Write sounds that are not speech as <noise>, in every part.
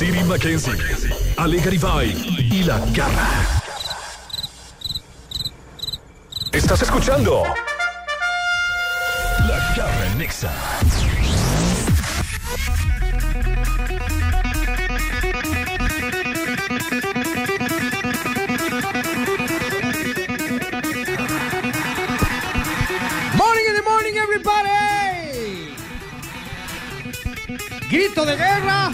Siri Mackenzie, Ale Garibay y La Garra. ¿Estás escuchando? La Garra en. Morning in the morning, everybody. Grito de guerra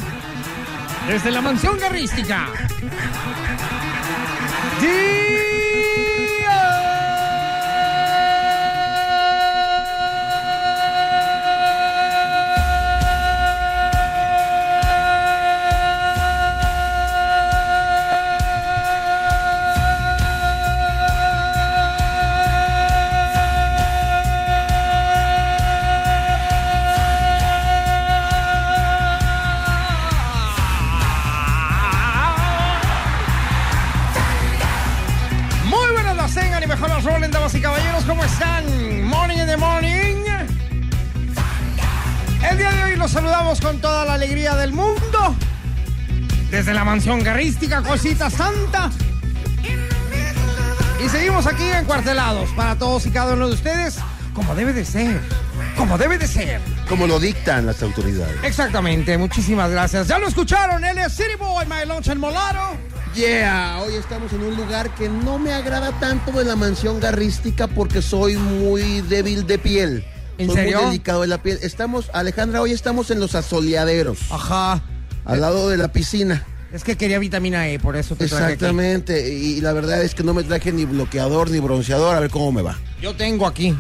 desde la mansión guerrística. Muy toda la alegría del mundo. Desde la mansión guerrística Cosita Santa. Y seguimos aquí encuartelados para todos y cada uno de ustedes, como debe de ser. Como debe de ser. como lo dictan las autoridades. Exactamente, muchísimas gracias. Ya lo escucharon, él es City Boy, My Lunch en Molaro. Yeah, hoy estamos en un lugar que no me agrada tanto de la mansión garrística porque soy muy débil de piel. ¿En soy serio? muy delicado de la piel. Estamos, Alejandra, hoy estamos en los asoleaderos, Ajá. al lado de la piscina. Es que quería vitamina E, por eso te traje aquí. Exactamente, y la verdad es que no me traje ni bloqueador ni bronceador, a ver cómo me va. Yo tengo aquí.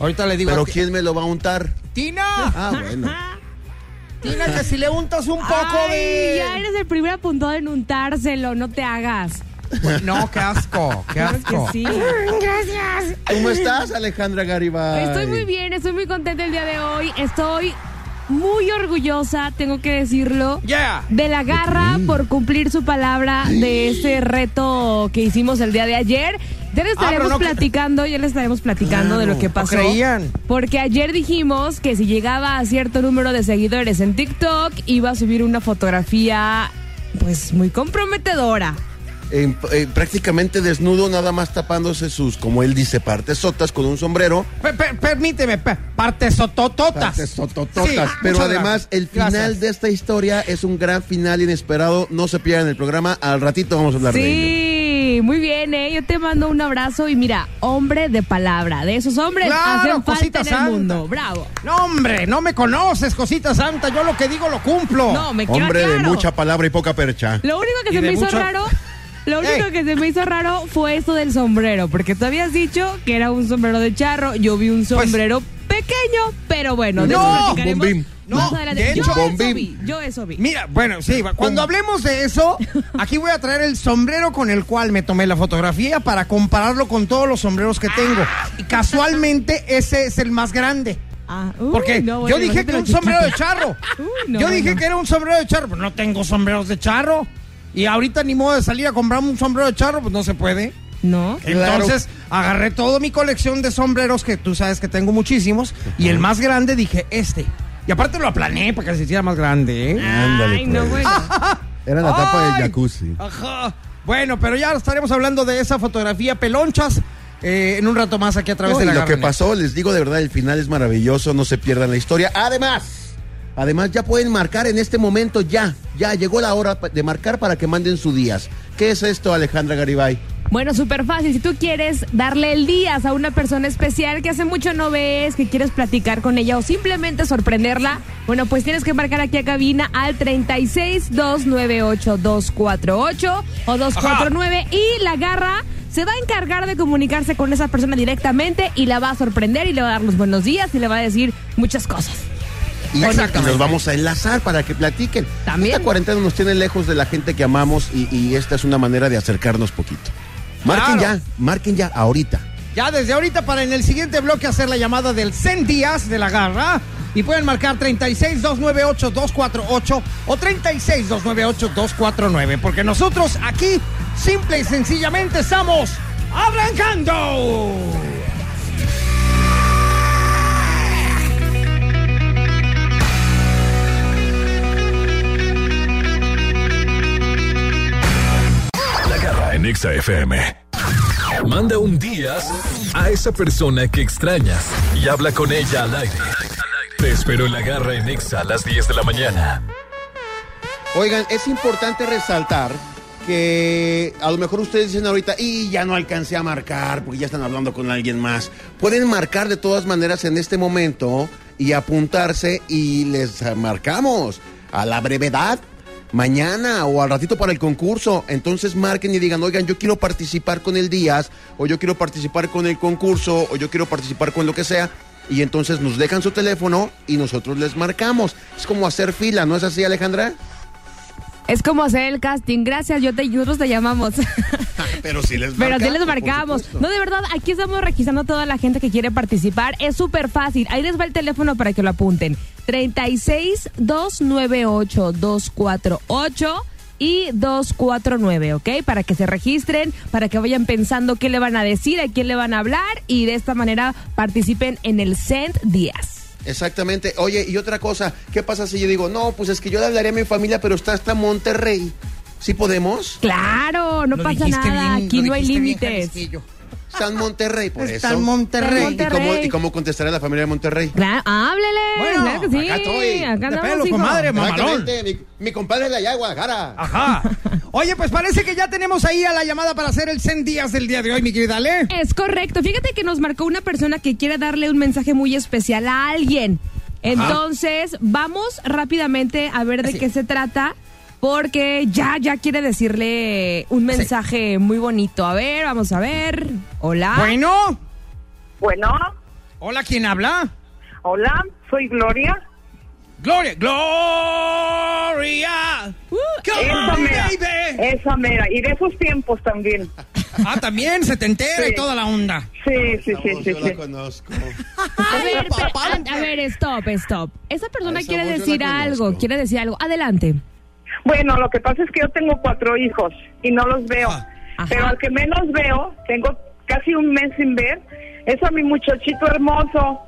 Ahorita le digo. Pero que- ¿quién me lo va a untar? ¡Tina! Ah, bueno. <laughs> Tina, que si le untas un poco Ay, de. ya eres el primer apuntado en untárselo, no te hagas. No, qué asco, qué Claro asco. que sí. Gracias. ¿Cómo estás, Alejandra Garibay? Estoy muy bien, estoy muy contenta el día de hoy. Estoy muy orgullosa, tengo que decirlo. Yeah. De la garra por cumplir su palabra de este reto que hicimos el día de ayer. Ya les Ah, pero estaremos no platicando, ya les estaremos platicando de lo que no pasó. creían. Porque ayer dijimos que si llegaba a cierto número de seguidores en TikTok, iba a subir una fotografía pues muy comprometedora. En- eh, prácticamente desnudo, nada más tapándose sus, como él dice, partes sotas con un sombrero. Per- per- permíteme, pe- partes sotototas. Partes sotototas. Sí, Pero además, gracias. el final Gracias. de esta historia es un gran final inesperado. No se pierdan el programa. Al ratito vamos a hablar de ello. Sí, muy bien, ¿eh? Yo te mando un abrazo y mira, hombre de palabra. De esos hombres Claro, hacen falta cosita en el santa. mundo. Bravo. No, hombre, no me conoces, cosita santa. Yo lo que digo lo cumplo. No, me queda Hombre de mucha palabra y poca percha. Lo único que Y se me hizo raro, lo único Ey. que se me hizo raro fue esto del sombrero, porque tú habías dicho que era un sombrero de charro, yo vi un sombrero pequeño, pero bueno, de Pues- No, eso platicaremos bombín. más No, adelante. de yo hecho- eso Bombín. vi, yo eso vi. Mira, bueno, sí, cuando hablemos de eso, <laughs> aquí voy a traer el sombrero con el cual me tomé la fotografía para compararlo con todos los sombreros que tengo. Y casualmente ese es el más grande. Ah, uy, Porque no, bueno, yo dije que imagínate un sombrero de charro. <laughs> Uy, no, yo dije no. que era un sombrero de charro, pero no tengo sombreros de charro. Y ahorita ni modo de salir a comprarme un sombrero de charro, pues no se puede. No. Claro. Entonces agarré toda mi colección de sombreros, que tú sabes que tengo muchísimos, y el más grande dije este. Y aparte lo aplané para que se hiciera más grande, ¿eh? Ándale, Ay, no, pues. bueno. <laughs> Era la tapa del jacuzzi. Ajá. Bueno, pero ya estaremos hablando de esa fotografía pelonchas eh, en un rato más aquí a través No, de y la lo que pasó, les digo de verdad, el final es maravilloso, no se pierdan la historia. Además, además ya pueden marcar en este momento, ya, ya llegó la hora de marcar para que manden su días. ¿Qué es esto, Alejandra Garibay? Bueno, súper fácil. Si tú quieres darle el día a una persona especial que hace mucho no ves, que quieres platicar con ella o simplemente sorprenderla, bueno, pues tienes que marcar aquí a cabina al 36-298-248 o 249 y la garra se va a encargar de comunicarse con esa persona directamente y la va a sorprender y le va a dar los buenos días y le va a decir muchas cosas. Y, y los vamos a enlazar para que platiquen. También. Esta cuarentena nos tiene lejos de la gente que amamos y, y esta es una manera de acercarnos poquito. Marquen Claro. ya, marquen ya, ahorita. Ya desde ahorita para en el siguiente bloque hacer la llamada del 100 días de la garra. Y pueden marcar 36 298 248 o 36 298 249. Porque nosotros aquí, simple y sencillamente, estamos arrancando. En Exa FM. Manda un día a esa persona que extrañas y habla con ella al aire. Te espero en la garra en Exa a las 10 de la mañana. Oigan, es importante resaltar que a lo mejor ustedes dicen ahorita, y ya no alcancé a marcar porque ya están hablando con alguien más. Pueden marcar de todas maneras en este momento y apuntarse y les marcamos a la brevedad. Mañana o al ratito para el concurso. Entonces marquen y digan, oigan, yo quiero participar con el Díaz, o yo quiero participar con el concurso, o yo quiero participar con lo que sea. Y entonces nos dejan su teléfono y nosotros les marcamos. Es como hacer fila, ¿no es así, Alejandra? Es como hacer el casting. Gracias, yo te, nosotros te llamamos. <laughs> Pero sí les Pero sí les marcamos. No, de verdad, aquí estamos registrando a toda la gente que quiere participar. Es súper fácil. Ahí les va el teléfono para que lo apunten. 36 298 248 y 249, ¿ok? Para que se registren, para que vayan pensando qué le van a decir, a quién le van a hablar y de esta manera participen en el Cent Díaz. Exactamente. Oye, y otra cosa, ¿qué pasa si yo digo, no, pues es que yo le hablaré a mi familia, pero está hasta Monterrey? ¿Sí podemos? Claro, no Lo pasa nada. bien, Aquí no hay límites. Está en Monterrey, por Está eso. en Monterrey. Está en ¿Y cómo, Monterrey. ¿Y cómo contestará la familia de Monterrey? Claro, háblele. Bueno, claro que sí. acá estoy. Acá De pelo, comadre, mamalón. Mi, mi compadre de allá, de Guadalajara. Ajá. Oye, pues parece que ya tenemos ahí a la llamada para hacer el 100 días del día de hoy, mi querida Ale. Es correcto. Fíjate que nos marcó una persona que quiere darle un mensaje muy especial a alguien. Entonces, vamos rápidamente a ver de Así. qué se trata. Porque ya, ya quiere decirle un mensaje muy bonito. A ver, vamos a ver. Hola. Bueno. Bueno, Hola, ¿quién habla? hola, soy Gloria. Gloria. Gloria. Uh, Come Esa on, mera, baby. esa mera. Y de esos tiempos también. Ah, también se te entera y Sí. toda la onda. Sí, sí, Esa sí, voz sí. yo la sí. conozco. <laughs> a ver, a, a ver, stop, stop. Esa persona A esa quiere la decir algo, quiere decir algo. Adelante. Bueno, lo que pasa es que yo tengo cuatro hijos y no los veo. Ajá. Ajá. Pero al que menos veo, tengo casi un mes sin ver, es a mi muchachito hermoso.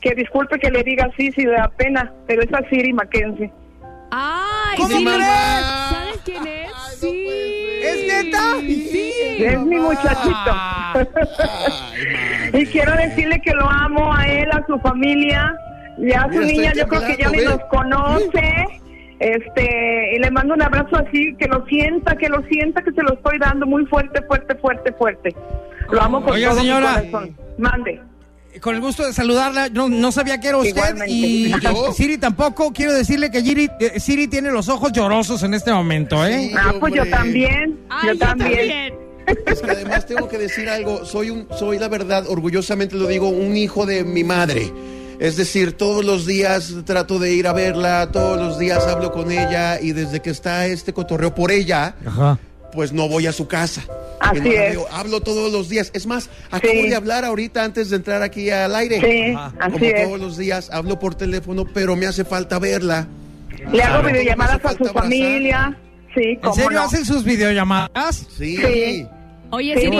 Que disculpe que le diga así si le da pena, pero es a Siri Mackenzie. Ay, ¿Cómo sí. crees? ¿Sabes quién es? sí. ¿Es neta? Sí. Es mi muchachito. Ah. <laughs> y quiero decirle que lo amo a él, a su familia, ya a su Mira, niña, yo creo que ya ni ve. conoce. Este, y le mando un abrazo así, que lo sienta, que lo sienta, que se lo estoy dando muy fuerte, fuerte, fuerte, fuerte. Lo amo con Oiga, todo señora. mi corazón. Mande. Con el gusto de saludarla, no, no sabía que era usted Igualmente. y, <laughs> Siri tampoco. Quiero decirle que Siri, eh, Siri tiene los ojos llorosos en este momento, ¿eh? Sí. Ah, pues yo también. Ay, yo también. Es que además tengo que decir algo. Soy un, soy la verdad, orgullosamente lo digo, un hijo de mi madre. Es decir, todos los días trato de ir a verla, todos los días hablo con ella y desde que está este cotorreo por ella, Ajá. pues no voy a su casa. Así no es. veo. Hablo todos los días. Es más, acabo Sí. de hablar ahorita antes de entrar aquí al aire. Sí, Ajá. así Como es. todos los días, hablo por teléfono, pero me hace falta verla. Le hago videollamadas a su familia. Sí, ¿En serio no. hacen sus videollamadas? Sí. Sí. Oye, Sí, Siri.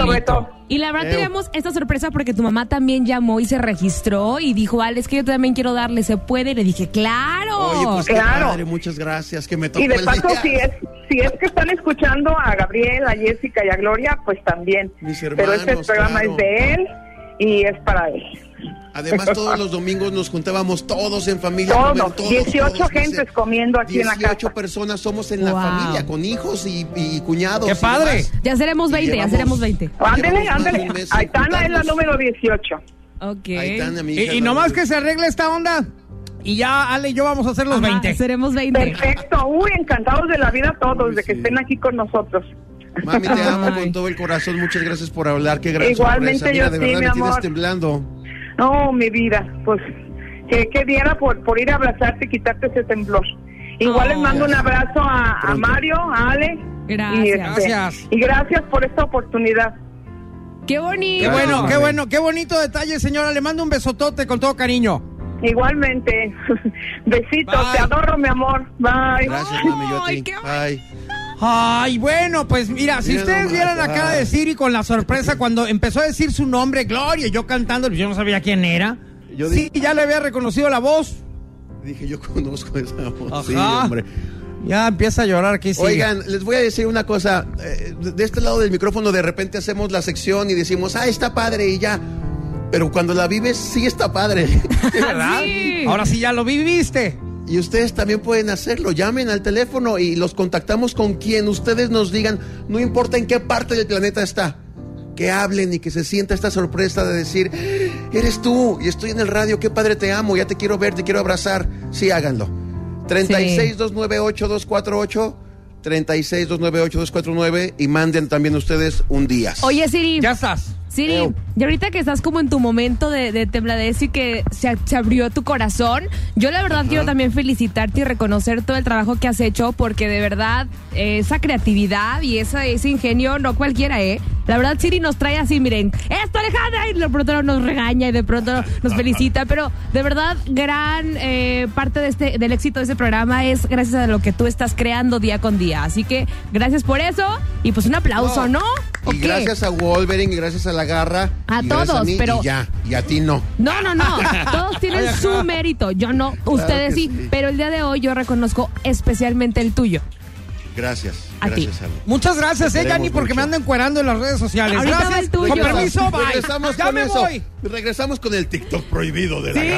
Y la verdad tenemos esta sorpresa porque tu mamá también llamó y se registró y dijo, Al, es que yo también quiero darle, ¿se puede? Y le dije, claro. Oye, pues Claro. padre, muchas gracias, que me tocó Y de el paso, día. si es, si es que están escuchando a Gabriel, a Jessica y a Gloria, pues también. Mis Pero este hermanos, programa claro. es de él y es para él. Además, todos los domingos nos juntábamos todos en familia. Todos, comer, todos, 18 todos, gentes dice, comiendo aquí en la 18 casa. personas somos en la Wow. familia, con hijos y, y cuñados. ¡Qué padre! Ya seremos 20, ya seremos 20. Ándele, ándele. Aitana es la número 18. Ok. Aitana, mi Y, hija, y nomás que se arregle esta onda. Y ya Ale y yo vamos a hacer los Ajá, 20. Seremos 20. Perfecto. Uy, encantados de la vida todos, de que sí. estén aquí con nosotros. Mami, te amo <laughs> Ay. con todo el corazón. Muchas gracias por hablar. Qué gran Igualmente sorpresa. Mira, yo de sí, verdad mi me tienes temblando. No, mi vida, pues que, que diera por, por ir a abrazarte y quitarte ese temblor. Igual les mando un abrazo a, a. Mario, a Ale. Gracias. Y, este, Gracias. Y gracias por esta oportunidad. Qué bonito. Qué bueno, qué bueno, qué bonito detalle, señora. Le mando un besotote con todo cariño. Igualmente. <laughs> Besitos, Bye. te adoro, mi amor. Bye. Gracias, mami, yo a Ay, ti. qué Bye. Ay, bueno, pues mira, si Mira ustedes nomás, vieran la cara de Siri con la sorpresa <laughs> cuando empezó a decir su nombre, Gloria, y yo cantando, pues yo no sabía quién era. Yo sí, di- ya le había reconocido la voz. Dije, yo conozco esa voz. Ajá. Sí, hombre. Ya empieza a llorar aquí, sí. Oigan, les voy a decir una cosa. eh, de este lado del micrófono de repente hacemos la sección y decimos, ah, está padre y ya. Pero cuando la vives, sí está padre. <laughs> <laughs> ¿verdad? Sí. Ahora sí ya lo viviste. Y ustedes también pueden hacerlo. Llamen al teléfono y los contactamos con quien ustedes nos digan, no importa en qué parte del planeta está. Que hablen y que se sienta esta sorpresa de decir, eres tú y estoy en el radio, qué padre te amo, ya te quiero ver, te quiero abrazar. Sí, háganlo. 36-298-248, 36-298-249 y manden también ustedes un día. Oye, Siri. Ya estás. Siri, y ahorita que estás como en tu momento de, de tembladez y que se, se abrió tu corazón, yo la verdad quiero también felicitarte y reconocer todo el trabajo que has hecho porque de verdad eh, esa creatividad y esa, ese ingenio no cualquiera, ¿eh? La verdad Siri nos trae así, miren, esto Alejandra y de pronto nos regaña y de pronto nos felicita, pero de verdad gran eh, parte de este, del éxito de este programa es gracias a lo que tú estás creando día con día. Así que gracias por eso y pues un aplauso, ¿no? ¿O Y qué? gracias a Wolverine y gracias a la garra. A y todos, mí, pero- Y ya, y a ti no. No, no, no. <laughs> Todos tienen su mérito. Yo no, ustedes sí. sí. Pero el día de hoy yo reconozco especialmente el tuyo. Gracias. A ti. gracias, Ale. Muchas gracias, eh, Yanni, porque mucho. me ando encuerando en las redes sociales. Ahorita va gracias. el tuyo. Con permiso, bye. Regresamos ya con me eso. voy. Regresamos con el TikTok prohibido de la Sí.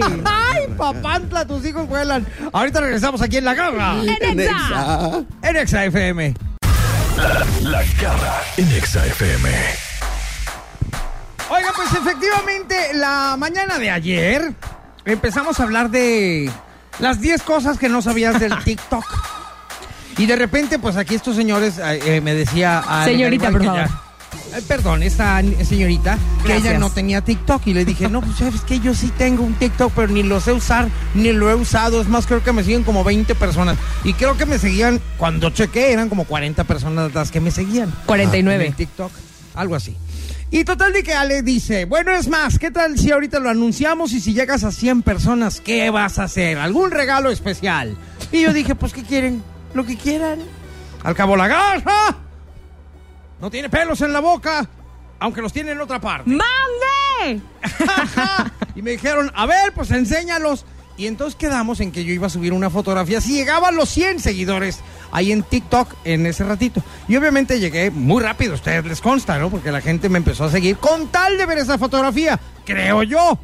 garra. Ay, papantla, tus hijos vuelan. Ahorita regresamos aquí en La Garra. En Exa. Nexa. En Exa FM. La garra en Exa FM. Oiga, pues efectivamente, la mañana de ayer empezamos a hablar de las 10 cosas que no sabías del <laughs> TikTok. Y de repente, pues aquí estos señores eh, eh, me decía a Señorita, por favor. Eh, perdón, esta señorita, que ella no tenía TikTok. Y le dije, no, pues sabes que yo sí tengo un TikTok, pero ni lo sé usar, ni lo he usado. Es más, creo que me siguen como 20 personas. Y creo que me seguían, cuando chequé, eran como 40 personas las que me seguían. 49. En el TikTok, algo así. Y total de que Ale dice, bueno, es más, ¿qué tal si ahorita lo anunciamos y si llegas a 100 personas, ¿qué vas a hacer? ¿Algún regalo especial? Y yo dije, pues, ¿qué quieren? Lo que quieran. Al cabo la garra. No tiene pelos en la boca, aunque los tiene en otra parte. ¡Mande! y me dijeron, a ver, pues enséñalos. Y entonces quedamos en que yo iba a subir una fotografía si llegaba a los 100 seguidores ahí en TikTok en ese ratito. Y obviamente llegué muy rápido, a ustedes les consta, ¿no? Porque la gente me empezó a seguir con tal de ver esa fotografía, creo yo.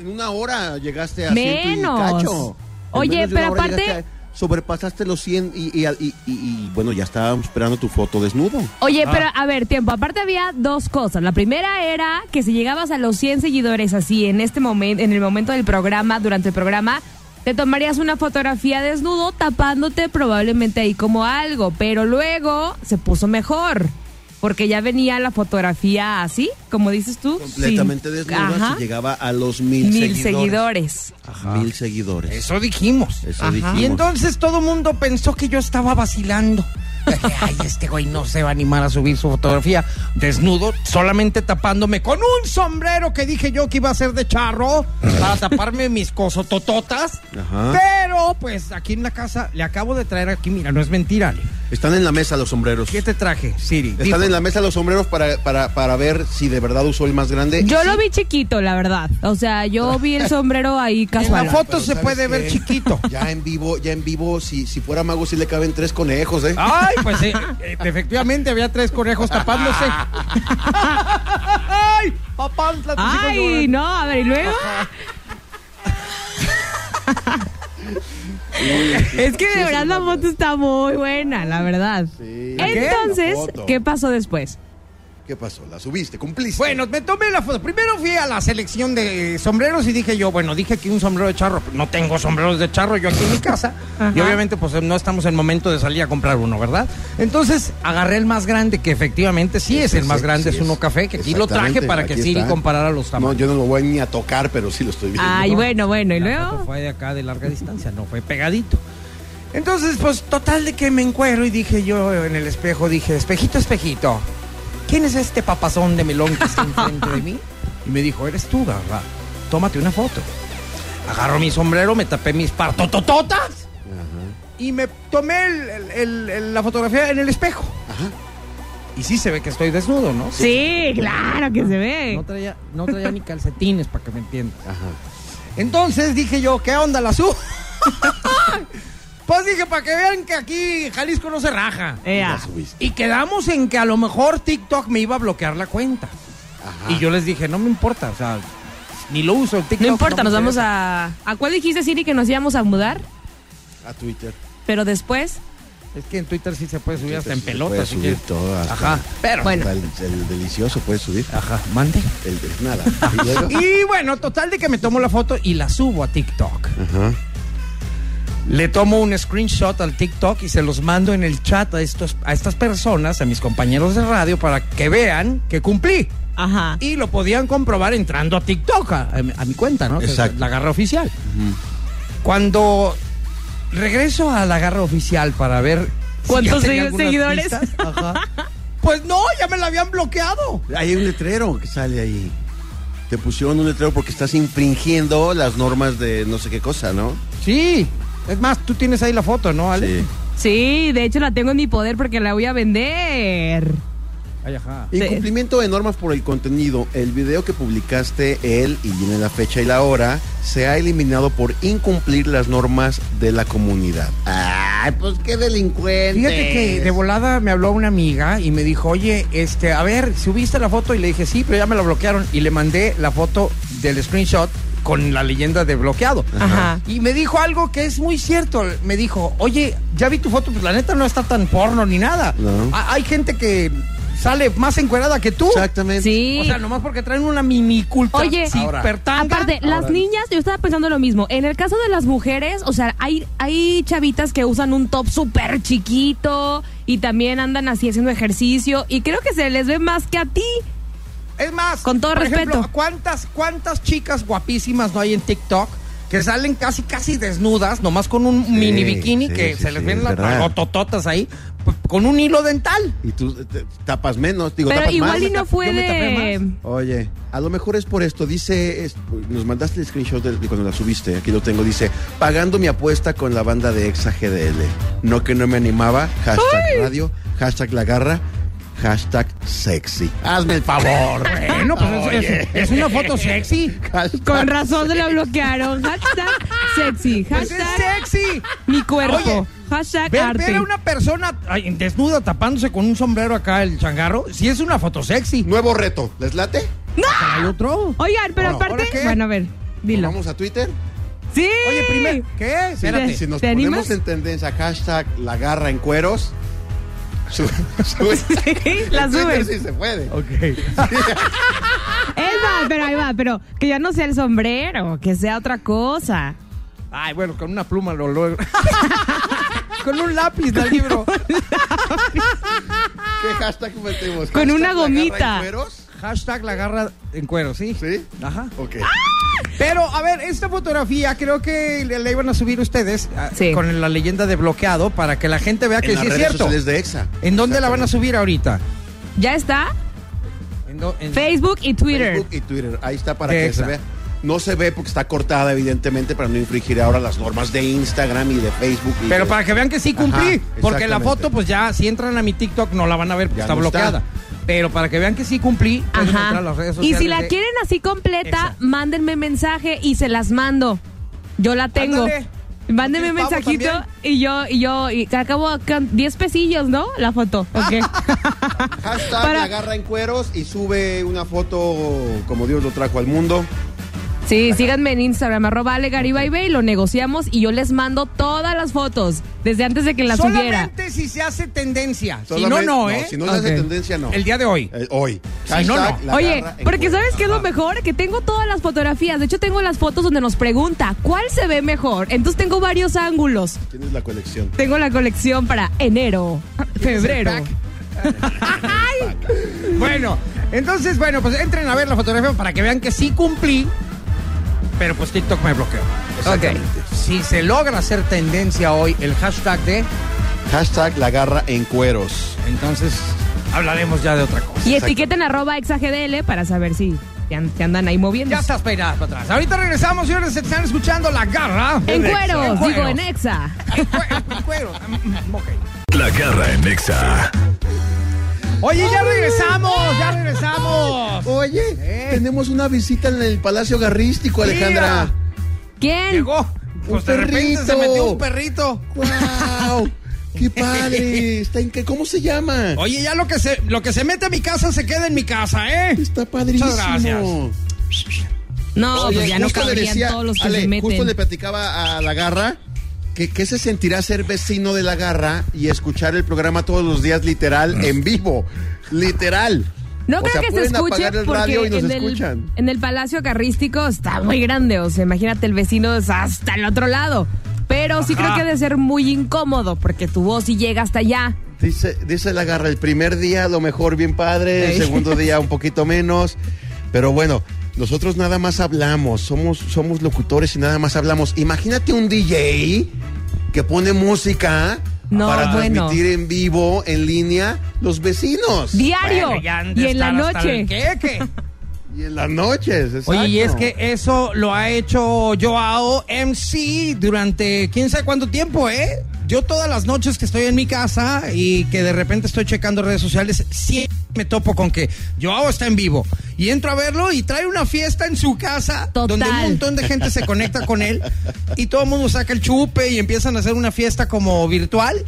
En una hora llegaste a ciento y Menos. cacho. Oye, menos pero aparte- a- sobrepasaste los 100 y, y, y- y- y, bueno, ya estábamos esperando tu foto desnudo. Oye, pero a ver, tiempo. Aparte había dos cosas. La primera era que si llegabas a los 100 seguidores así en este momento, en el momento del programa, durante el programa, te tomarías una fotografía desnudo tapándote probablemente ahí como algo. Pero luego se puso mejor. Porque ya venía la fotografía así, como dices tú. Completamente sin- desnuda Ajá, llegaba a los mil, mil seguidores. seguidores. Mil seguidores. Eso dijimos. Eso Ajá. dijimos. Y entonces todo el mundo pensó que yo estaba vacilando. <laughs> Ay, este güey no se va a animar a subir su fotografía desnudo, solamente tapándome con un sombrero que dije yo que iba a ser de charro para taparme mis cosotototas. Ajá. Pero, pues aquí en la casa le acabo de traer aquí, mira, no es mentira, Ale. Están en la mesa los sombreros. ¿Qué te traje, Siri? Están Dijo. en la mesa los sombreros para, para, para ver si de verdad usó el más grande. Yo lo vi chiquito, la verdad. O sea, yo <laughs> vi el sombrero ahí En casual. la foto pero se ¿sabes puede ver chiquito. Ya en vivo, ya en vivo, si, si fuera mago, sí le caben tres conejos, ¿eh? Ay, pues eh, eh, efectivamente había tres conejos tapándose. Ay, tus hijos Ay, no, a ver, y luego. es que de verdad la foto está muy buena, la verdad. Sí. Entonces. ¿qué pasó después? ¿Qué pasó? ¿La subiste? ¿Cumpliste? Bueno, me tomé la foto. Primero fui a la selección de sombreros y dije yo, bueno, dije que un sombrero de charro. No tengo sombreros de charro yo aquí en mi casa. Ajá. Y obviamente, pues no estamos en momento de salir a comprar uno, ¿verdad? Entonces agarré el más grande, que efectivamente sí es el más sí, grande, sí es uno café, que aquí lo traje para que Siri comparara los No, tamaños. yo no lo voy ni a tocar, pero sí lo estoy viendo. Ay, bueno, bueno, y La luego. foto fue de acá de larga distancia, no fue pegadito. Entonces, pues total de que me encuero y dije yo en el espejo, dije, espejito, espejito, ¿quién es este papazón de melón que está enfrente de mí? Y me dijo, eres tú, garra, tómate una foto. Agarro mi sombrero, me tapé mis partotototas y me tomé la fotografía en el espejo. Ajá. Y sí se ve que estoy desnudo, ¿no? Sí, claro que se ve. No traía, no traía ni calcetines, para que me entiendas. Ajá. Entonces dije yo, ¿qué onda la subo? Pues dije, para que vean que aquí Jalisco no se raja. Ea. La subiste. Y quedamos en que a lo mejor TikTok me iba a bloquear la cuenta. Ajá. Y yo les dije, no me importa, o sea, ni lo uso. TikTok No importa, nos vamos a. ¿A cuál dijiste, Siri, que nos íbamos a mudar? A Twitter. Pero después. Es que en Twitter sí se puede subir hasta en pelota. puede así subir que- todo, hasta- Ajá, pero... Bueno. El, el delicioso puede subir. Ajá, mande. El de nada. Y <laughs> Y bueno, total de que me tomo la foto y la subo a TikTok. Ajá. Le tomo un screenshot al TikTok y se los mando en el chat a, estos, a estas personas, a mis compañeros de radio, para que vean que cumplí. Ajá. Y lo podían comprobar entrando a TikTok, a, a mi- cuenta, ¿no? Que es Exacto. La garra oficial. Cuando regreso a la garra oficial para ver... si ¿Cuántos algunas seguidores? pistas, <laughs> ajá, pues no, ya me la habían bloqueado. Hay un letrero que sale ahí. Te pusieron un letrero porque estás infringiendo las normas de no sé qué cosa, ¿no? Sí. Es más, tú tienes ahí la foto, ¿no, Ale? Sí. Sí, de hecho la tengo en mi poder porque la voy a vender. Ay, ajá. Incumplimiento de normas por el contenido. El video que publicaste él y viene la fecha y la hora se ha eliminado por incumplir las normas de la comunidad. Ay, pues qué delincuente. Fíjate que de volada me habló una amiga y me dijo, oye, este, a ver, ¿subiste la foto? Y le dije, sí, pero ya me la bloquearon. Y le mandé la foto del screenshot con la leyenda de bloqueado. Ajá. Y me dijo algo que es muy cierto. Me dijo, oye, ya vi tu foto, pues la neta no está tan porno ni nada. No. Ha- Hay gente que sale más encuerada que tú. Exactamente. Sí. O sea, nomás porque traen una mini culta. Oye, aparte, las Ahora. niñas, yo estaba pensando lo mismo. En el caso de las mujeres, o sea, hay, hay chavitas que usan un top súper chiquito y también andan así haciendo ejercicio y creo que se les ve más que a ti. Es más, Con todo por ejemplo, respeto. ¿cuántas, ¿cuántas chicas guapísimas no hay en TikTok que salen casi casi desnudas, nomás con un Sí, mini bikini sí, que sí, se les sí, ven las verdad. tototas ahí, con un hilo dental? Y tú te- tapas menos, digo, Pero tapas igual más. y no fue de... Oye, a lo mejor es por esto. Dice, es- nos mandaste el screenshot de, de cuando la subiste. Aquí lo tengo. Dice, pagando mi apuesta con la banda de Exa GDL. No que no me animaba. Hashtag radio. Hashtag la garra. Hashtag sexy. Hazme el favor. <laughs> Bueno, pues es, es- es una foto sexy. Hashtag- Con razón se la bloquearon. Hashtag sexy. Pues es Hashtag sexy. mi cuerpo. Oye, hashtag Ver, arte. ver a una persona ay, desnuda tapándose con un sombrero acá, el changarro, sí es una foto sexy. Nuevo reto. ¿Les late? Hay otro. Oigan, pero Bueno, aparte... ¿ahora qué? Bueno, a ver, dilo. Vamos a Twitter. Sí. Oye, primero, ¿qué? Espérate. Si nos ¿Te ponemos animas? en tendencia, hashtag la garra en cueros. Sube, <laughs> sube. Sí, la En Twitter subes. Sí se puede. Ok. Es <laughs> más, pero ahí va, pero que ya no sea el sombrero, que sea otra cosa. Ay, bueno, con una pluma lo logro. <laughs> con un lápiz del libro. ¿Qué hashtag metemos? Con ¿Hashtag una la garra en gomita. cueros? Hashtag la garra en cuero, ¿sí? ¿Sí? Ajá. Ok. Pero, a ver, esta fotografía creo que le, le iban a subir ustedes ah, Sí. con la leyenda de bloqueado para que la gente vea que en las sí es redes cierto. sociales de EXA. ¿En dónde la van a subir ahorita? Ya está. En do- en- Facebook y Twitter. Facebook y Twitter. Ahí está para De que Exa. se vea. No se ve porque está cortada, evidentemente, para no infringir ahora las normas de Instagram y de Facebook. y Pero de- para que vean que sí Ajá, cumplí. porque la foto, pues ya, si entran a mi TikTok, no la van a ver porque Ya está no está. Pero para que vean que sí cumplí, pueden entrar a las redes Y sociales. si la de- quieren así completa, Exa. mándenme mensaje y se las mando. Yo la tengo. Ándale. Mándenme un ¿Tienes pavo mensajito y yo, y yo, y acabo con 10 pesillos, ¿no? La foto. Ok. <laughs> Hashtag Para- la garra en cueros y sube una foto como Dios lo trajo al mundo. Sí, síganme en Instagram, arroba Ale Garibay, lo negociamos y yo les mando todas las fotos desde antes de que las subiera. Solamente si se hace tendencia. Si no, Solamente- no, ¿eh? Si no se hace tendencia, no. El día de hoy. Eh, hoy. Si no, no. Oye, porque cuero. ¿sabes qué es lo mejor? Que tengo todas las fotografías. De hecho, tengo las fotos donde nos pregunta cuál se ve mejor. Entonces tengo varios ángulos. Tienes la colección. Tengo la colección para enero, febrero. <laughs> Bueno, entonces, bueno, pues entren a ver la fotografía para que vean que sí cumplí, pero pues TikTok me bloqueó. Exactamente. Si se logra hacer tendencia hoy el hashtag de, Hashtag la garra en cueros. entonces hablaremos ya de otra cosa. Y etiqueten arroba exagdl para saber si se andan ahí moviendo. Ya estás peinada para atrás. Ahorita regresamos, señores, están escuchando La Garra. En cueros, En digo, cueros. en exa. En cue- en cueros. <laughs> Mm, ok. La garra en Nexa. Oye, ya regresamos, ya regresamos. Oye, Eh. tenemos una visita en el Palacio Garrístico, Alejandra. Mira, ¿Quién? Llegó. Pues de repente se perrito. metió un perrito. ¡Wow! <laughs> ¡Qué padre! Está en- ¿Cómo se llama? Oye, ya lo que se lo que se mete a mi casa se queda en mi casa, ¿eh? Está padrísimo. Muchas gracias. No, Oye, pues ya no cabrían decía- todos los que Ale, se meten. Justo le platicaba a la garra que qué se sentirá ser vecino de la garra y escuchar el programa todos los días literal en vivo. Literal. No O creo sea, que se escuche el porque radio y nos en, el, escuchan. en el Palacio Carrístico está muy grande. O sea, imagínate, el vecino es hasta el otro lado. Pero sí creo que debe ser muy incómodo porque tu voz sí llega hasta allá. Dice, dice la garra, el primer día a lo mejor bien padre, el segundo día un poquito menos. Pero bueno, nosotros nada más hablamos, somos, somos locutores y nada más hablamos. Imagínate un DJ que pone música No, para bueno. transmitir en vivo, en línea, los vecinos. Diario. Bueno, y en la noche. <laughs> Y en las noches, exacto. Oye, y es que eso lo ha hecho Joao MC durante quién sabe cuánto tiempo, ¿eh? Yo todas las noches que estoy en mi casa y que de repente estoy checando redes sociales, siempre me topo con que Joao está en vivo. Y entro a verlo y trae una fiesta en su casa Total. donde un montón de gente se conecta con él y todo el mundo saca el chupe y empiezan a hacer una fiesta como virtual.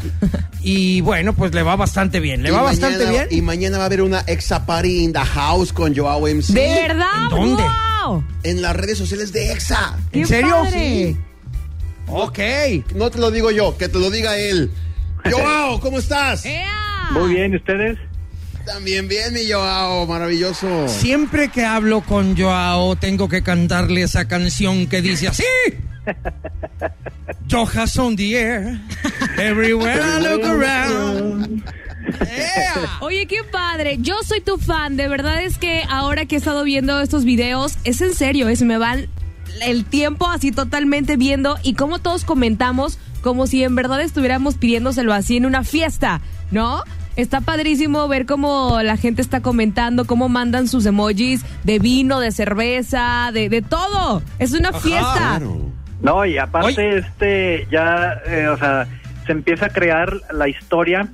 Y bueno, pues le va bastante bien, le Y va mañana- bastante bien. Y mañana va a haber una exa party in the house con Joao MC. ¿De verdad? ¿En dónde? ¡Wow! En las redes sociales de Exa. ¡Qué ¿En serio? padre! Sí. Ok. No te lo digo yo, que te lo diga él. <laughs> Joao, ¿cómo estás? ¡Ea! Muy bien, ¿y ustedes? También bien, mi Joao, maravilloso. Siempre que hablo con Joao, tengo que cantarle esa canción que dice así. <laughs> Jojas on the air, everywhere I look around. Yeah. <laughs> Oye, qué padre. Yo soy tu fan. De verdad es que ahora que he estado viendo estos videos, es en serio, es me van el tiempo así totalmente viendo y como todos comentamos como si en verdad estuviéramos pidiéndoselo así en una fiesta, ¿no? Está padrísimo ver cómo la gente está comentando, cómo mandan sus emojis de vino, de cerveza, de, de todo. Es una fiesta. Claro. No, y aparte, Oye. este, ya, eh, o sea, se empieza a crear la historia.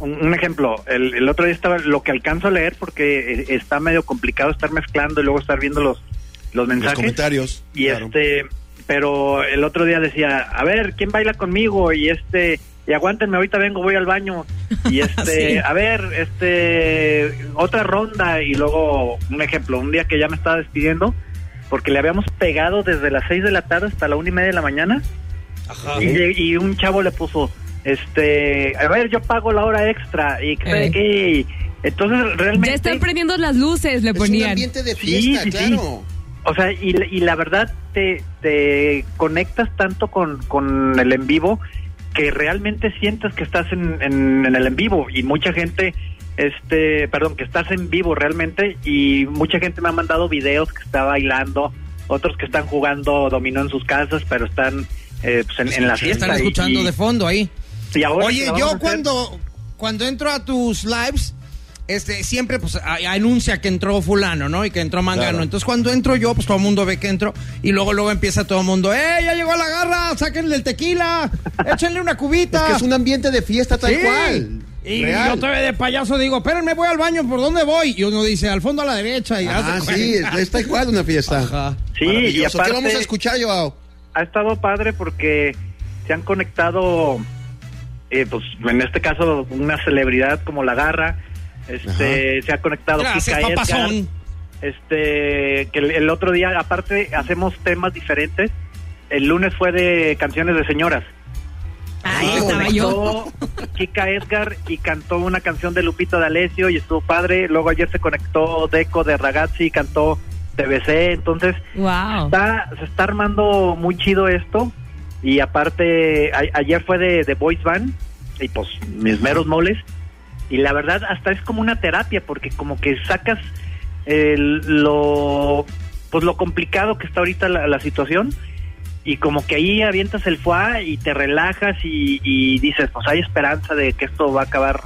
Un, un ejemplo, el, el otro día estaba, lo que alcanzo a leer, porque eh, está medio complicado estar mezclando y luego estar viendo los, los Los mensajes. comentarios. Y claro. este, pero el otro día decía, a ver, ¿quién baila conmigo? Y este, y aguántenme, ahorita vengo, voy al baño. Y <laughs> este, Sí. a ver, este, otra ronda. Y luego, un ejemplo, un día que ya me estaba despidiendo, porque le habíamos pegado desde las 6 de la tarde hasta la una y media de la mañana. Y, lle- y un chavo le puso, este, a ver, yo pago la hora extra. Y que Eh. Entonces, realmente. Ya están prendiendo las luces, le Es un ponían. ambiente de fiesta, Sí, sí, sí. claro. O sea, y, la- y la verdad te, te conectas tanto con, con el en vivo que realmente sientes que estás en, en, en el en vivo y mucha gente, este, perdón, que estás en vivo realmente y mucha gente me ha mandado videos que está bailando, otros que están jugando dominó en sus casas, pero están eh, pues, en, en la fiesta. Están escuchando y- de fondo ahí. y ahora que Oye, yo cuando, cuando entro a tus lives, este, siempre pues a- anuncia que entró fulano, ¿no? Y que entró Mangano. Claro. Entonces cuando entro yo, pues todo el mundo ve que entro. Y luego, luego empieza todo el mundo, ¡eh, ya llegó la garra! ¡Sáquenle el tequila! ¡Échenle una Es cubita! que es un ambiente de fiesta tal Sí. cual. Y Real. yo todavía de payaso digo, espérenme, voy al baño, ¿por dónde voy? Y uno dice, al fondo a la derecha. Y Ah, hace sí, está igual una fiesta. Ajá. Sí, y Maravilloso. ¿Qué aparte- vamos a escuchar, Joao? ha estado padre porque se han conectado, eh, pues en este caso una celebridad como La Garra, este, se ha conectado Gracias, Kika Edgar, este, que el, el otro día, aparte, hacemos temas diferentes. El lunes fue de canciones de señoras. Ahí estaba yo. <laughs> conectó Kika Edgar y cantó una canción de Lupita D'Alessio y estuvo padre. Luego ayer se conectó Deco de Ragazzi y cantó TBC. Entonces, Wow. está, se está armando muy chido esto. Y aparte, a- ayer fue de, de Boys Band y pues mis meros moles. Y la verdad, hasta es como una terapia porque como que sacas el- lo pues lo complicado que está ahorita la, la situación y como que ahí avientas el foie y te relajas y, y dices pues hay esperanza de que esto va a acabar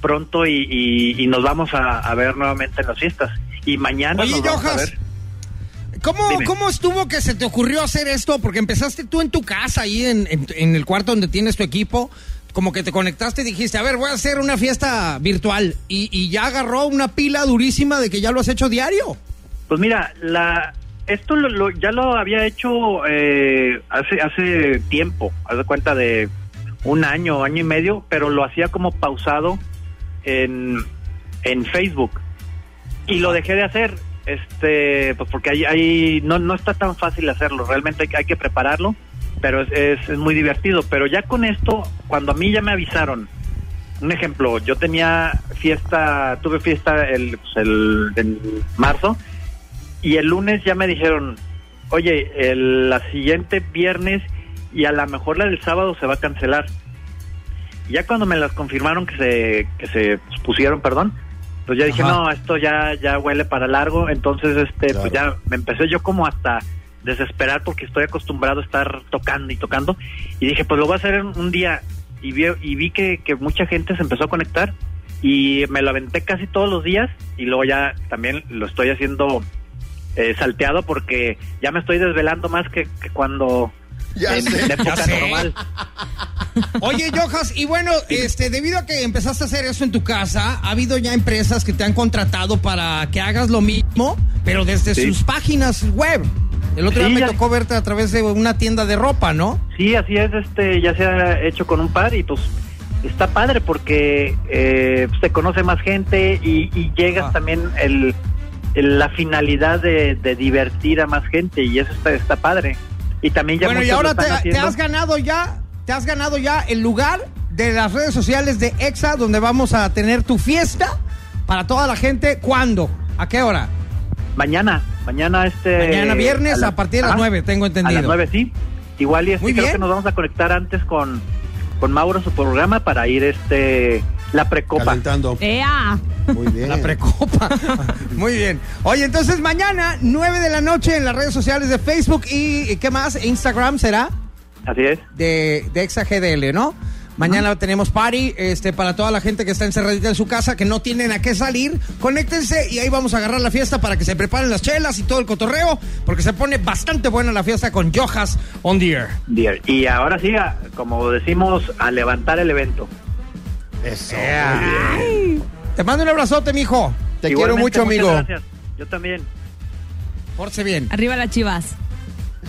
pronto y, y- y nos vamos a, a ver nuevamente en las fiestas y mañana Oye, nos vamos a ver ¿Cómo, Dime. ¿Cómo estuvo que se te ocurrió hacer esto? Porque empezaste tú en tu casa, ahí en, en- en el cuarto donde tienes tu equipo, como que te conectaste y dijiste, a ver, voy a hacer una fiesta virtual. Y, ya agarró una pila durísima de que ya lo has hecho diario. Pues mira, la esto lo, lo- ya lo había hecho eh, hace hace tiempo, haz de cuenta de un año, año y medio, pero lo hacía como pausado en, en Facebook y lo dejé de hacer, este, pues porque ahí, ahí no no está tan fácil hacerlo, realmente hay, hay que prepararlo, pero es, es, es muy divertido. Pero ya con esto, cuando a mí ya me avisaron, un ejemplo, yo tenía fiesta, tuve fiesta el, pues, el en marzo y el lunes ya me dijeron, oye, el, la siguiente viernes y a lo mejor la del sábado se va a cancelar. Y ya cuando me las confirmaron que se, que se pusieron, perdón, pues ya dije, Ajá. no, esto ya, ya huele para largo. Entonces, este, pues ya me empecé yo como hasta desesperar porque estoy acostumbrado a estar tocando y tocando. Y dije, pues lo voy a hacer un día. Y vi, y vi que, que mucha gente se empezó a conectar y me lo aventé casi todos los días y luego ya también lo estoy haciendo eh, salteado porque ya me estoy desvelando más que, que cuando Ya en, sé, en época ya sé. normal. Oye, Yojas, y bueno, <laughs> este, debido a que empezaste a hacer eso en tu casa, ha habido ya empresas que te han contratado para que hagas lo mismo, pero desde Sí. sus páginas web. El otro Sí, día me tocó verte a través de una tienda de ropa, ¿no? Sí, así es, este, ya se ha hecho con un par y pues está padre porque eh, se conoce más gente y, y llegas Ah. también el, el- la finalidad de, de divertir a más gente y eso está, está padre. Y también ya bueno, y ahora te, te has ganado ya, te has ganado ya el lugar de las redes sociales de EXA, donde vamos a tener tu fiesta para toda la gente. ¿Cuándo? ¿A qué hora? Mañana, mañana este... Mañana viernes a partir de las nueve, tengo entendido. A las nueve, sí. Igual y este, Muy creo bien. que nos vamos a conectar antes con, con Mauro, su programa, para ir este la precopa. Calentando. ¡Ea! Muy bien. La precopa. <laughs> Muy bien. Oye, entonces mañana, 9 de la noche en las redes sociales de Facebook y ¿qué más? Instagram será Así es. de, de Exa GDL, ¿no? Mañana tenemos party este, para toda la gente que está encerradita en su casa, que no tienen a qué salir. Conéctense y ahí vamos a agarrar la fiesta para que se preparen las chelas y todo el cotorreo, porque se pone bastante buena la fiesta con Jojas on the air. Dear. Y ahora sí, a- como decimos, a levantar el evento. Eso. Te mando un abrazote, mijo. Te quiero mucho, muchas amigo. Gracias. Yo también. Porse bien. Arriba las chivas.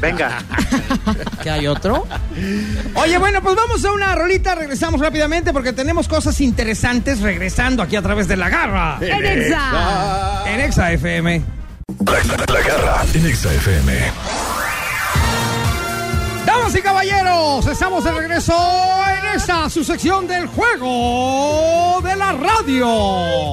Venga. <laughs> ¿Que hay otro? Oye, bueno, pues vamos a una rolita. Regresamos rápidamente porque tenemos cosas interesantes regresando aquí a través de la garra. ¡En Exa! En Exa FM. La, la- la garra en Exa FM. Damas y caballeros, estamos de regreso en esta su sección del juego de la radio.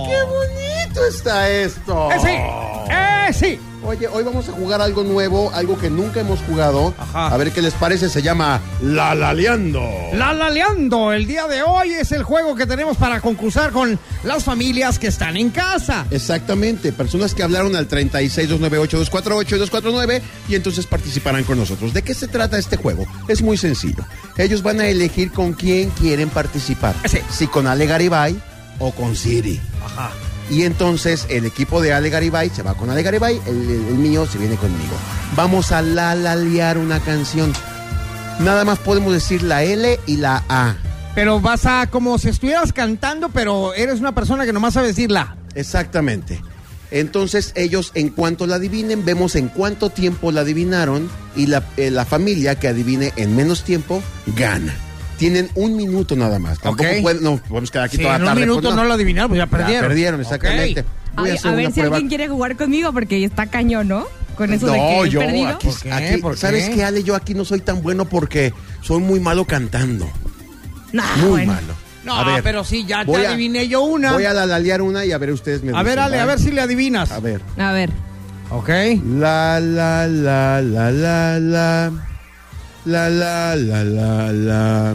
¡Qué bonito está esto! Eh, sí, eh, sí. Oye, hoy vamos a jugar algo nuevo, algo que nunca hemos jugado. Ajá. A ver qué les parece, se llama La Laleando. La Laleando, el día de hoy es el juego que tenemos para concursar con las familias que están en casa. Exactamente, personas que hablaron al 36-298-248 y 249 y entonces participarán con nosotros. ¿De qué se trata este juego? Es muy sencillo. Ellos van a elegir con quién quieren participar. Sí. Si con Ale Garibay o con Siri. Ajá. Y entonces el equipo de Ale Garibay se va con Ale Garibay, el, el- el mío se viene conmigo. Vamos a la lalear una canción. Nada más podemos decir la L y la A. Pero vas a como si estuvieras cantando, pero eres una persona que nomás sabe decir la. Exactamente. Entonces ellos en cuanto la adivinen, vemos en cuánto tiempo la adivinaron y la, eh, la familia que adivine en menos tiempo gana. Tienen un minuto nada más. Tampoco Ok. pueden, no podemos quedar aquí Si toda en la un tarde. minuto pues, no lo adivinaron, pues ya perdieron. Ya perdieron, exactamente. Ok. Voy a Ay, a ver una si prueba. alguien quiere jugar conmigo porque está cañón, ¿no? Con eso de no, que he yo perdido. aquí, ¿Por qué? aquí- ¿Por qué? ¿sabes qué, Ale? Yo aquí no soy tan bueno porque soy muy malo cantando. Nah, Muy bueno. malo. No, A ver, pero sí, ya, voy ya a- adiviné yo una. Voy a lalalear una y a ver ustedes me A ver, dicen, Ale, a ¿vale? ver si le adivinas. A ver. A ver. Ok. La la la la la la la la la la la.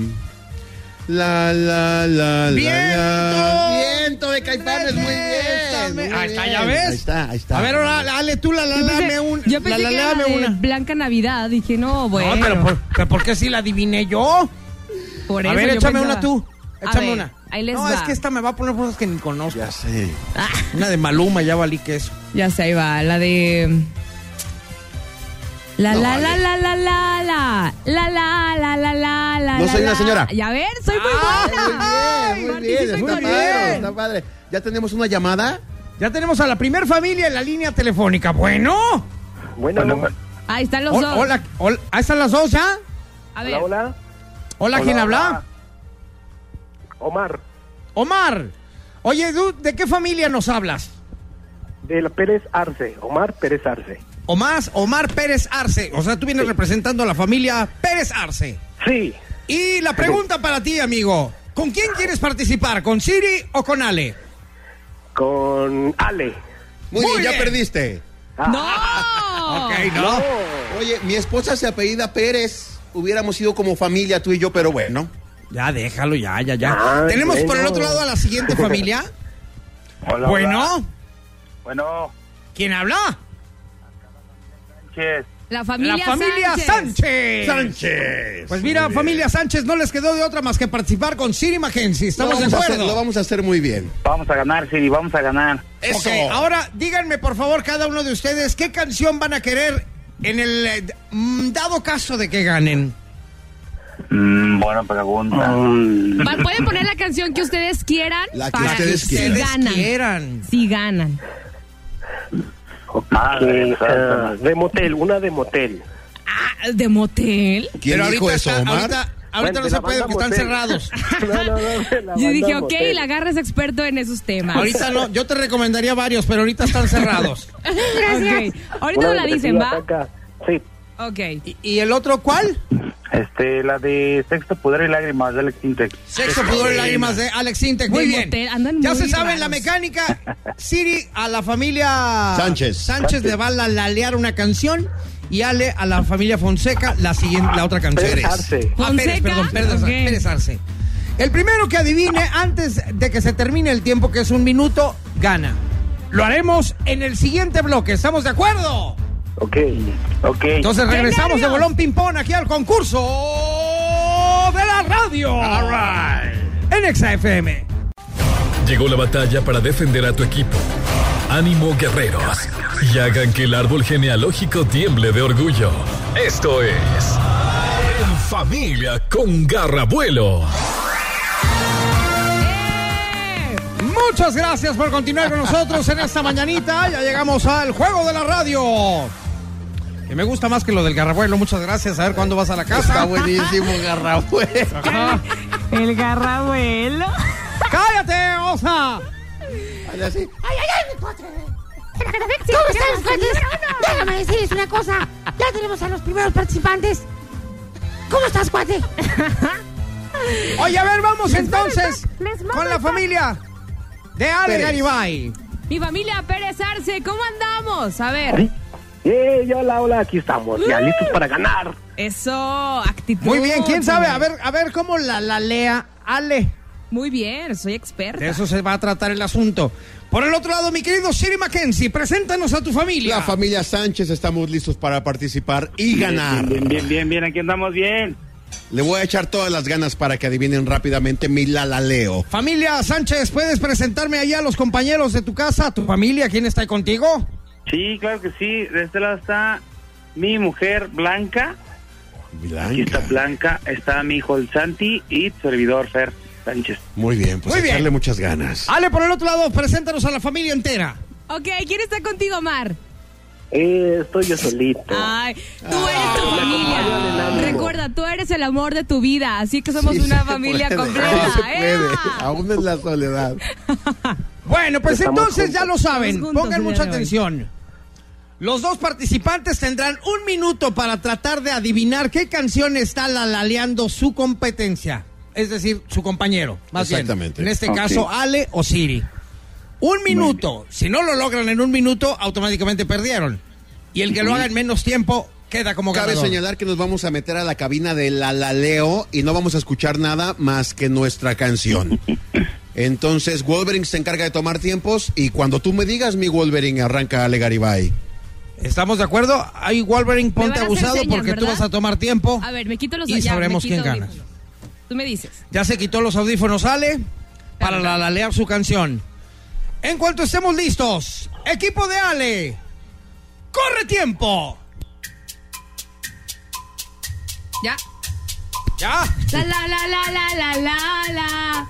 La la la la. ¡Viento! ¡Viento de Caifanes! ¡Muy bien! Ahí está, ya ves. Ahí está, ahí está. A ver, ahora, dale tú la la la, una. Yo pensé que era una. Blanca Navidad. Dije, no, bueno. No, pero por, pero ¿por qué si la adiviné yo? Por eso. A ver, échame una tú. Échame una. No, es que esta me va a poner cosas que ni conozco. Ya sé. Ah. Una de Maluma, ya valí que eso. Ya sé, ahí va. La de. La la la la la la la la la la la la la No la, soy una la. señora. Ya ver, soy muy Ah, buena. muy bien muy bien en está Conmigo. padre está padre ya tenemos una llamada Ya tenemos a la primer familia en la línea telefónica. Bueno. Bueno, Ahí están los dos. Hola, hola, ahí están las dos ya. A ver. hola, hola. Hola, ¿quién habla? Omar, Omar. Oye, ¿de qué familia nos hablas? de la Pérez Arce, Omar Pérez Arce. Omar, Omar Pérez Arce. O sea, tú vienes representando a la familia Pérez Arce. Sí, Y la pregunta para ti, amigo. ¿Con quién quieres participar? ¿Con Siri o con Ale? con Ale. muy, Muy bien, ya perdiste ¡No! Ok, no. oye mi esposa se apellida Pérez hubiéramos sido como familia tú y yo pero bueno Ya, déjalo, ya, ya, ya. Ay, Tenemos por el otro lado a la siguiente familia. <laughs> Hola, bueno, Bueno, ¿quién habla? Sánchez. La familia, la familia Sánchez. Sánchez Pues mira, familia Sánchez, no les quedó de otra más que participar con Siri Mackenzie. lo ¿Estamos de hacer, acuerdo? lo vamos a hacer muy bien Vamos a ganar, Siri, vamos a ganar. eso Ok, ahora díganme por favor cada uno de ustedes qué canción van a querer en el eh, mm, dado caso de que ganen. Mm, buena pregunta. Pueden poner la canción que ustedes quieran La que para ustedes si quieran. ganan. quieran. Si ganan. Eh, ah, de motel, una de motel. Ah, ¿De motel? ¿quién Pero dijo ahorita eso está- Omar? Ahorita, ahorita Bueno, no se puede porque están cerrados. <laughs> No, <laughs> Yo dije, ok, Motel. la garra es experto en esos temas. Ahorita no, yo te recomendaría varios, pero ahorita están cerrados. <laughs> Ok, ahorita no la dicen, ¿va? acá. Sí, Ok. ¿Y, y el otro cuál? Este, la de Sexto, Poder y Lágrimas de Alex Intec. Sexo, pudor y lágrimas de Alex Intec. Muy bien. motel, andan Ya muy se sabe la mecánica. Siri a la familia Sánchez. Sánchez le va a la- lalear una canción y Ale a la familia Fonseca la siguiente, la otra canción. Pérez Arce. Ah, Pérez, ¿Fonseca? perdón, Pérez. Pérez Arce. El primero que adivine antes de que se termine el tiempo, que es un minuto, gana. Lo haremos en el siguiente bloque. ¿Estamos de acuerdo? Ok. Ok. Entonces regresamos de bolón ping-pong aquí al concurso de la radio. En Exa FM. Llegó la batalla para defender a tu equipo. Ánimo guerreros. Y hagan que el árbol genealógico tiemble de orgullo. Esto es. En familia con Garrabuelo. Muchas gracias por continuar con nosotros en esta mañanita. Ya llegamos al juego de la radio. Que me gusta más que lo del garrabuelo. Muchas gracias. A ver cuándo vas a la Está casa. buenísimo, Garrabuelo. Ajá. El garrabuelo. ¡Cállate, osa! Así. ¡Ay, ay, ay, mi cuate! ¿Cómo están, cuates? Déjame decirles una cosa. Ya tenemos a los primeros participantes. ¿Cómo estás, cuate? Oye, a ver, vamos entonces les con la familia de Ale Pérez. Garibay. Mi familia Pérez Arce, ¿cómo andamos? A ver. Eh, hola, hola, aquí estamos, ya listos para ganar. Eso, actitud. Muy bien, ¿quién sabe? A ver, a ver cómo la, la lea Ale. Muy bien, soy experta. De eso se va a tratar el asunto. Por el otro lado, mi querido Siri Mackenzie, preséntanos a tu familia. La familia Sánchez estamos listos para participar y ganar. Bien, bien, bien, bien, aquí andamos bien. Le voy a echar todas las ganas para que adivinen rápidamente mi lalaleo. Familia Sánchez, ¿puedes presentarme allá a los compañeros de tu casa, tu familia? ¿Quién está ahí contigo? Sí, claro que sí. De este lado está mi mujer Blanca. Aquí está Blanca. Está mi hijo el Santi y tu servidor Fer Sánchez. Muy bien, pues Muy bien. echarle muchas ganas. Ale, por el otro lado, preséntanos a la familia entera. Ok, ¿quién está contigo, Mar? Eh, estoy yo solito. Ay, tú eres tu acompañan el familia. Recuerda, tú eres el amor de tu vida, así que somos Sí una se familia puede, completa. <laughs> no se puede. ¡Ea! Aún en la soledad. <laughs> Bueno, pues Estamos entonces ya lo saben. Juntos Pongan mucha atención. Los dos participantes tendrán un minuto para tratar de adivinar qué canción está lalaleando su competencia. Es decir, su compañero. Más bien. Exactamente. En este caso, Ale o Siri. Un minuto. Si no lo logran en un minuto, automáticamente perdieron. Y el que lo haga en menos tiempo queda como Cabe ganador. señalar que nos vamos a meter a la cabina de la Laleo y no vamos a escuchar nada más que nuestra canción. <laughs> Entonces, Wolverine se encarga de tomar tiempos y cuando tú me digas, mi Wolverine, arranca Ale Garibay. ¿Estamos de acuerdo? Ahí Wolverine, ponte abusado señas, porque tú vas a tomar tiempo. A ver, me quito los Y ya, sabremos quién gana. Tú me dices. Ya se quitó los audífonos, Ale, para la lalear su canción. En cuanto estemos listos, equipo de Ale, corre tiempo. Ya. Ya. La la la la la la la la.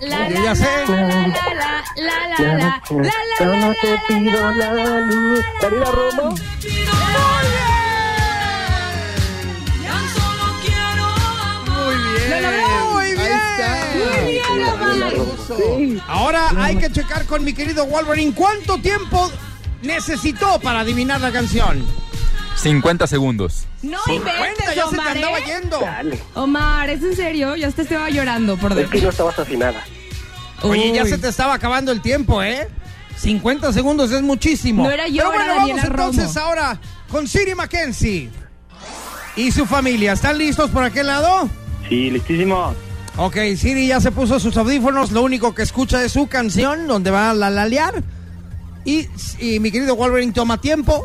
la, la, la, la, no te pido la luz. ¿Dalila Romo? Sí. Ahora hay que checar con mi querido Wolverine cuánto tiempo necesitó para adivinar la canción. 50 segundos. No inventes, ya se te Omar, andaba ¿eh? yendo. Dale. Omar, ¿es en serio? Ya te estaba llorando por Es que dentro. no estabas afinada. Oye, ya Uy. se te estaba acabando el tiempo, ¿eh? 50 segundos es muchísimo. No era yo, Pero bueno, era vamos Daniela entonces Romo. ahora con Siri Mackenzie y su familia. ¿Están listos por aquel lado? Sí, listísimo. Ok, Siri ya se puso sus audífonos. Lo único que escucha es su canción, donde va a la lalear. Y, y mi querido Wolverine toma tiempo.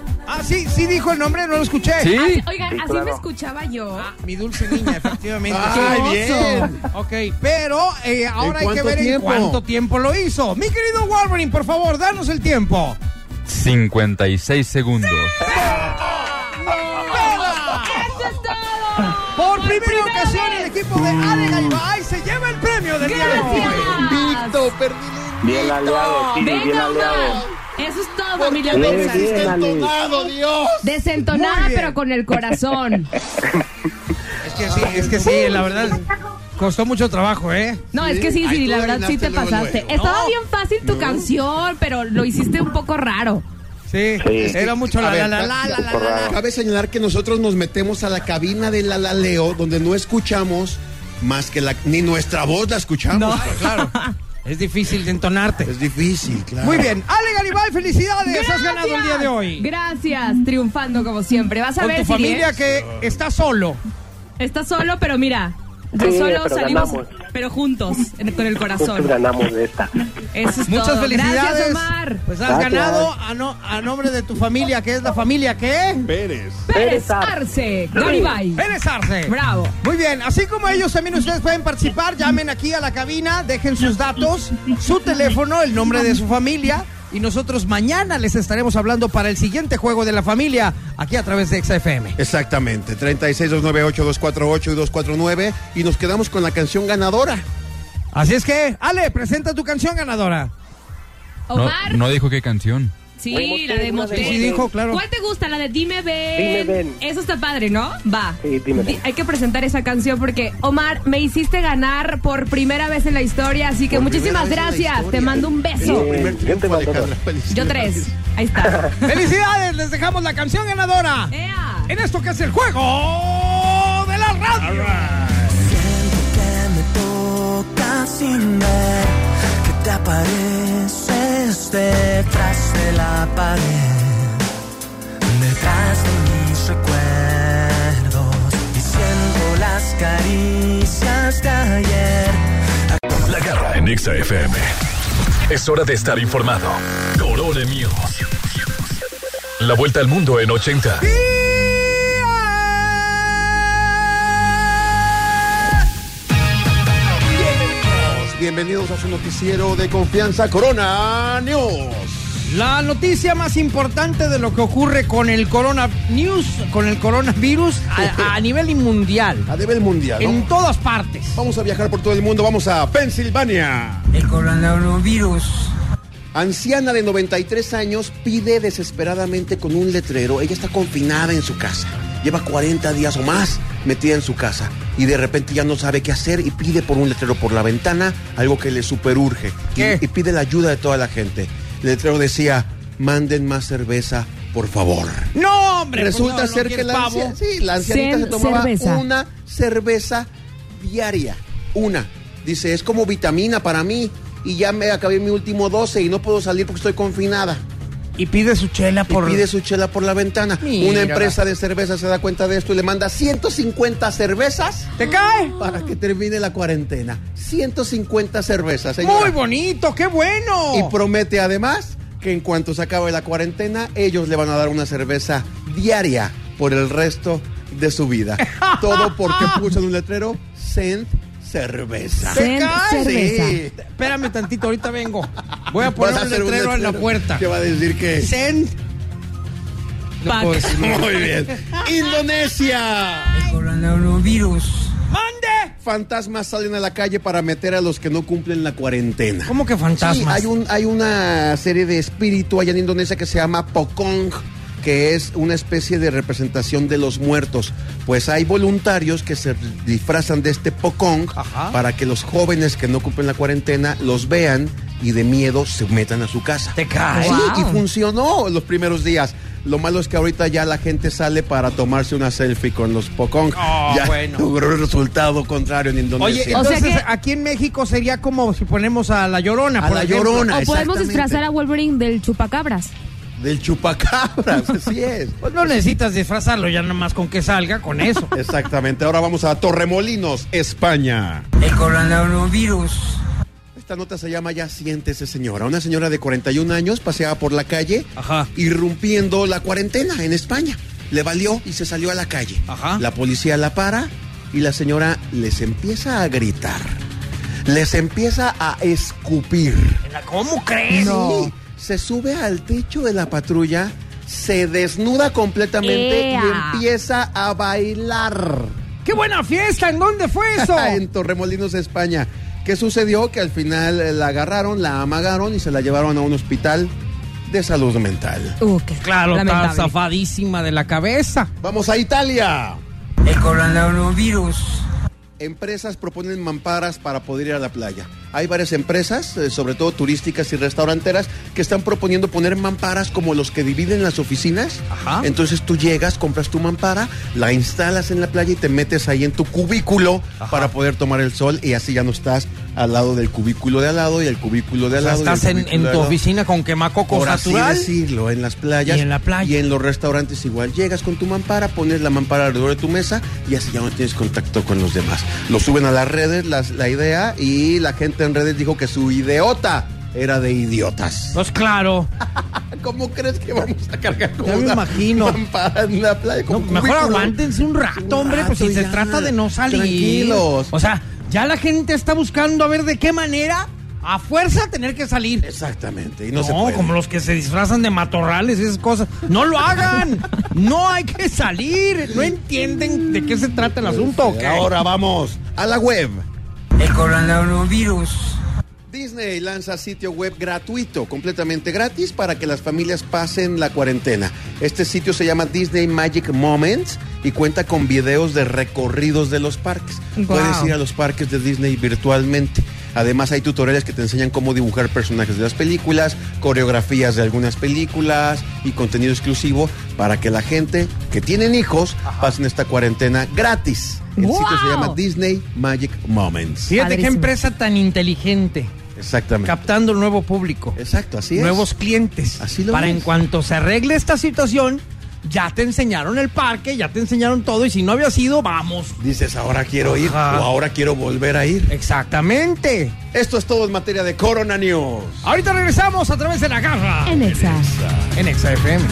Ah, sí, sí dijo el nombre, no lo escuché. ¿Sí? Oigan, Sí, así claro. me escuchaba yo. Mi dulce niña, efectivamente. ¡Ay, bien! Ok, pero eh, ahora ¿En hay que cuánto ver en cuánto tiempo lo hizo. Mi querido Wolverine, por favor, danos el tiempo. 56 segundos. ¡Eso es todo! Por primera ocasión, el equipo de Ale Garibay se lleva el premio del día de hoy. ¡Gracias! Bien aliado, bien Venga, aliado. Eso es todo, familia Bien, Mexa. bien, Ale. ¡Entonado, Dios! Desentonada, pero con el corazón. <laughs> Es que sí, es que sí, la verdad, costó mucho trabajo, ¿eh? No, es que sí, sí, la verdad sí te luego, pasaste. luego. Estaba No. bien fácil tu canción, pero lo hiciste un poco raro. Sí, Sí. era mucho la ver, la la la la la, la, la. Cabe señalar que nosotros nos metemos a la cabina de la Laleo, donde no escuchamos más que la... Ni nuestra voz la escuchamos. <laughs> Claro, es difícil de entonarte. Es difícil, claro. Muy bien, Ale Garibay, felicidades, has ganado el día de hoy. Gracias, triunfando como siempre. Vas a Con ver tu Siri, familia ¿eh? que está solo. Estás solo, pero mira, de Sí, solo pero salimos. ganamos. Pero juntos, en- con el corazón. ganamos de esta. Eso es Muchas todo. felicidades. Gracias, Omar. Pues has Gracias. ganado a, no- a nombre de tu familia, que es la familia ¿qué? Pérez. Pérez Arce, Garibay. Pérez Arce. Bravo. Muy bien, así como ellos también ustedes pueden participar, llamen aquí a la cabina, dejen sus datos, su teléfono, el nombre de su familia y nosotros mañana les estaremos hablando para el siguiente juego de la familia aquí a través de XFM. Exactamente, 36-298-248 y 249 y nos quedamos con la canción ganadora. Así es que, Ale, presenta tu canción ganadora. No, Omar. no dijo qué canción. Sí, Motel, la de Motel. Sí, dijo, claro. ¿Cuál te gusta? La de Dime Ven. Dime Ven. Eso está padre, ¿no? Va. Sí, Dime. Di- Hay que presentar esa canción porque, Omar, me hiciste ganar por primera vez en la historia, así que Por muchísimas gracias. Te mando un Es beso. Bien, te mando. Yo tres. Ahí está. <laughs> ¡Felicidades! Les dejamos la canción ganadora ea. en esto que es el juego de la radio. que me toca sin ver que te detrás de la pared, detrás de mis recuerdos y siento las caricias de ayer. La garra en Exa FM. Es hora de estar informado. Corone News. La vuelta al mundo en 80. Bienvenidos, a su noticiero de confianza Corona News. La noticia más importante de lo que ocurre con el Corona News, con el coronavirus <laughs> a, a nivel mundial, A nivel mundial, ¿no? en todas partes. Vamos a viajar por todo el mundo, vamos a Pensilvania. El coronavirus. Anciana de 93 años pide desesperadamente con un letrero. Ella está confinada en su casa. Lleva 40 días o más metida en su casa. Y de repente ya no sabe qué hacer y pide por un letrero por la ventana algo que le superurge. Y- ¿Qué? Y, pide la ayuda de toda la gente. El letrero decía, manden más cerveza, por favor. No, hombre. Resulta pues no ser que la, sí, la ancianita Cen se tomaba cerveza. una cerveza diaria. Una. Dice, es como vitamina para mí. Y ya me acabé mi último 12 y no puedo salir porque estoy confinada. Y pide su chela por. Y pide su chela por la ventana. Mira. Una empresa de cerveza se da cuenta de esto y le manda 150 cervezas ¿Te cae? para que termine la cuarentena. 150 cervezas, señora. Muy bonito, qué bueno. Y promete además que en cuanto se acabe la cuarentena, ellos le van a dar una cerveza diaria por el resto de su vida. <laughs> Todo porque puso en un letrero Send cerveza. ¿Te Cen cae? cerveza. Sí. Espérame tantito, ahorita vengo. Voy a poner a un letrero, en la puerta. Que va a decir que... Send. No puedo. Muy bien. Indonesia. El coronavirus. ¡Mande! Fantasmas salen a la calle para meter a los que no cumplen la cuarentena. ¿Cómo que Sí, fantasmas? hay, un, hay una serie de espíritu allá en Indonesia que se llama Pokong, que es una especie de representación de los muertos. Pues hay voluntarios que se disfrazan de este Pokong Ajá. para que los jóvenes que no cumplen la cuarentena los vean y de miedo se metan a su casa. ¿Te cae? Sí, Wow. y funcionó los primeros días. Lo malo es que ahorita ya la gente sale para tomarse una selfie con los Pokong. Oh, ya <laughs> bueno. logró el resultado contrario en Oye, Indonesia. O sea entonces que- aquí en México sería como si ponemos a la llorona, A por la ejemplo. Llorona. O podemos disfrazar a Wolverine del chupacabras. Del chupacabras, <laughs> así es. Pues no necesitas disfrazarlo, ya nada más con que salga, con eso. <laughs> Exactamente. Ahora vamos a Torremolinos, España. El coronavirus. Esta nota se llama Ya siéntese señora. Una señora de 41 años paseaba por la calle Ajá. irrumpiendo la cuarentena en España. Le valió y se salió a la calle. Ajá. La policía la para y la señora les empieza a gritar. Les empieza a escupir. ¿Cómo crees? Sí, se sube al techo de la patrulla, se desnuda completamente ¡Ea! y empieza a bailar. ¡Qué buena fiesta! ¿En dónde fue eso? <laughs> en Torremolinos, España. ¿Qué sucedió? Que al final eh, la agarraron, la amagaron y se la llevaron a un hospital de salud mental. Uh, qué claro, está lamentable. zafadísima de la cabeza. Vamos a Italia. El coronavirus. Empresas proponen mamparas para poder ir a la playa. Hay varias empresas, eh, sobre todo turísticas y restauranteras, que están proponiendo poner mamparas como los que dividen las oficinas. Ajá. Entonces tú llegas, compras tu mampara, la instalas en la playa y te metes ahí en tu cubículo para poder tomar el sol y así ya no estás al lado del cubículo de al lado y el cubículo de O al sea, lado. estás en, en tu lado. oficina con quemacocos Por así natural. decirlo, en las playas. Y en la playa. Y en los restaurantes igual. Llegas con tu mampara, pones la mampara alrededor de tu mesa y así ya no tienes contacto con los demás. Lo suben a las redes, las- la idea, y la gente en redes dijo que su ideota era de idiotas. Pues claro. <laughs> ¿Cómo crees que vamos a cargar con Ya me imagino. mampara en la playa? No, Con mejor aguántense un rato, hombre, pues si se trata de no salir. Tranquilos. O sea, ya la gente está buscando a ver de qué manera, a fuerza, tener que salir. Exactamente. Y no, No, se puede. como los que se disfrazan de matorrales y esas cosas. No lo hagan. no hay que salir. No entienden de qué se trata el asunto. ¿o qué? Ahora vamos a la web. El coronavirus. Disney lanza sitio web gratuito, completamente gratis, para que las familias pasen la cuarentena. Este sitio se llama Disney Magic Moments y cuenta con videos de recorridos de los parques. Puedes ir a los parques de Disney virtualmente. Además hay tutoriales que te enseñan cómo dibujar personajes de las películas, coreografías de algunas películas y contenido exclusivo para que la gente que tienen hijos pasen esta cuarentena gratis. El sitio se llama Disney Magic Moments. Fíjate qué empresa tan inteligente. Exactamente. Captando el nuevo público. Exacto, así es. nuevos clientes. Así lo Para es. en cuanto se arregle esta situación, ya te enseñaron el parque, ya te enseñaron todo. Y si no había sido, vamos. Dices, ahora quiero ir Ajá. o ahora quiero volver a ir. Exactamente. Esto es todo en materia de Corona News. Ahorita regresamos a través de la garra. En Exa. En Exa FM.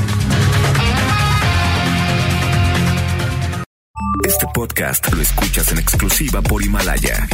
Este podcast lo escuchas en exclusiva por Himalaya.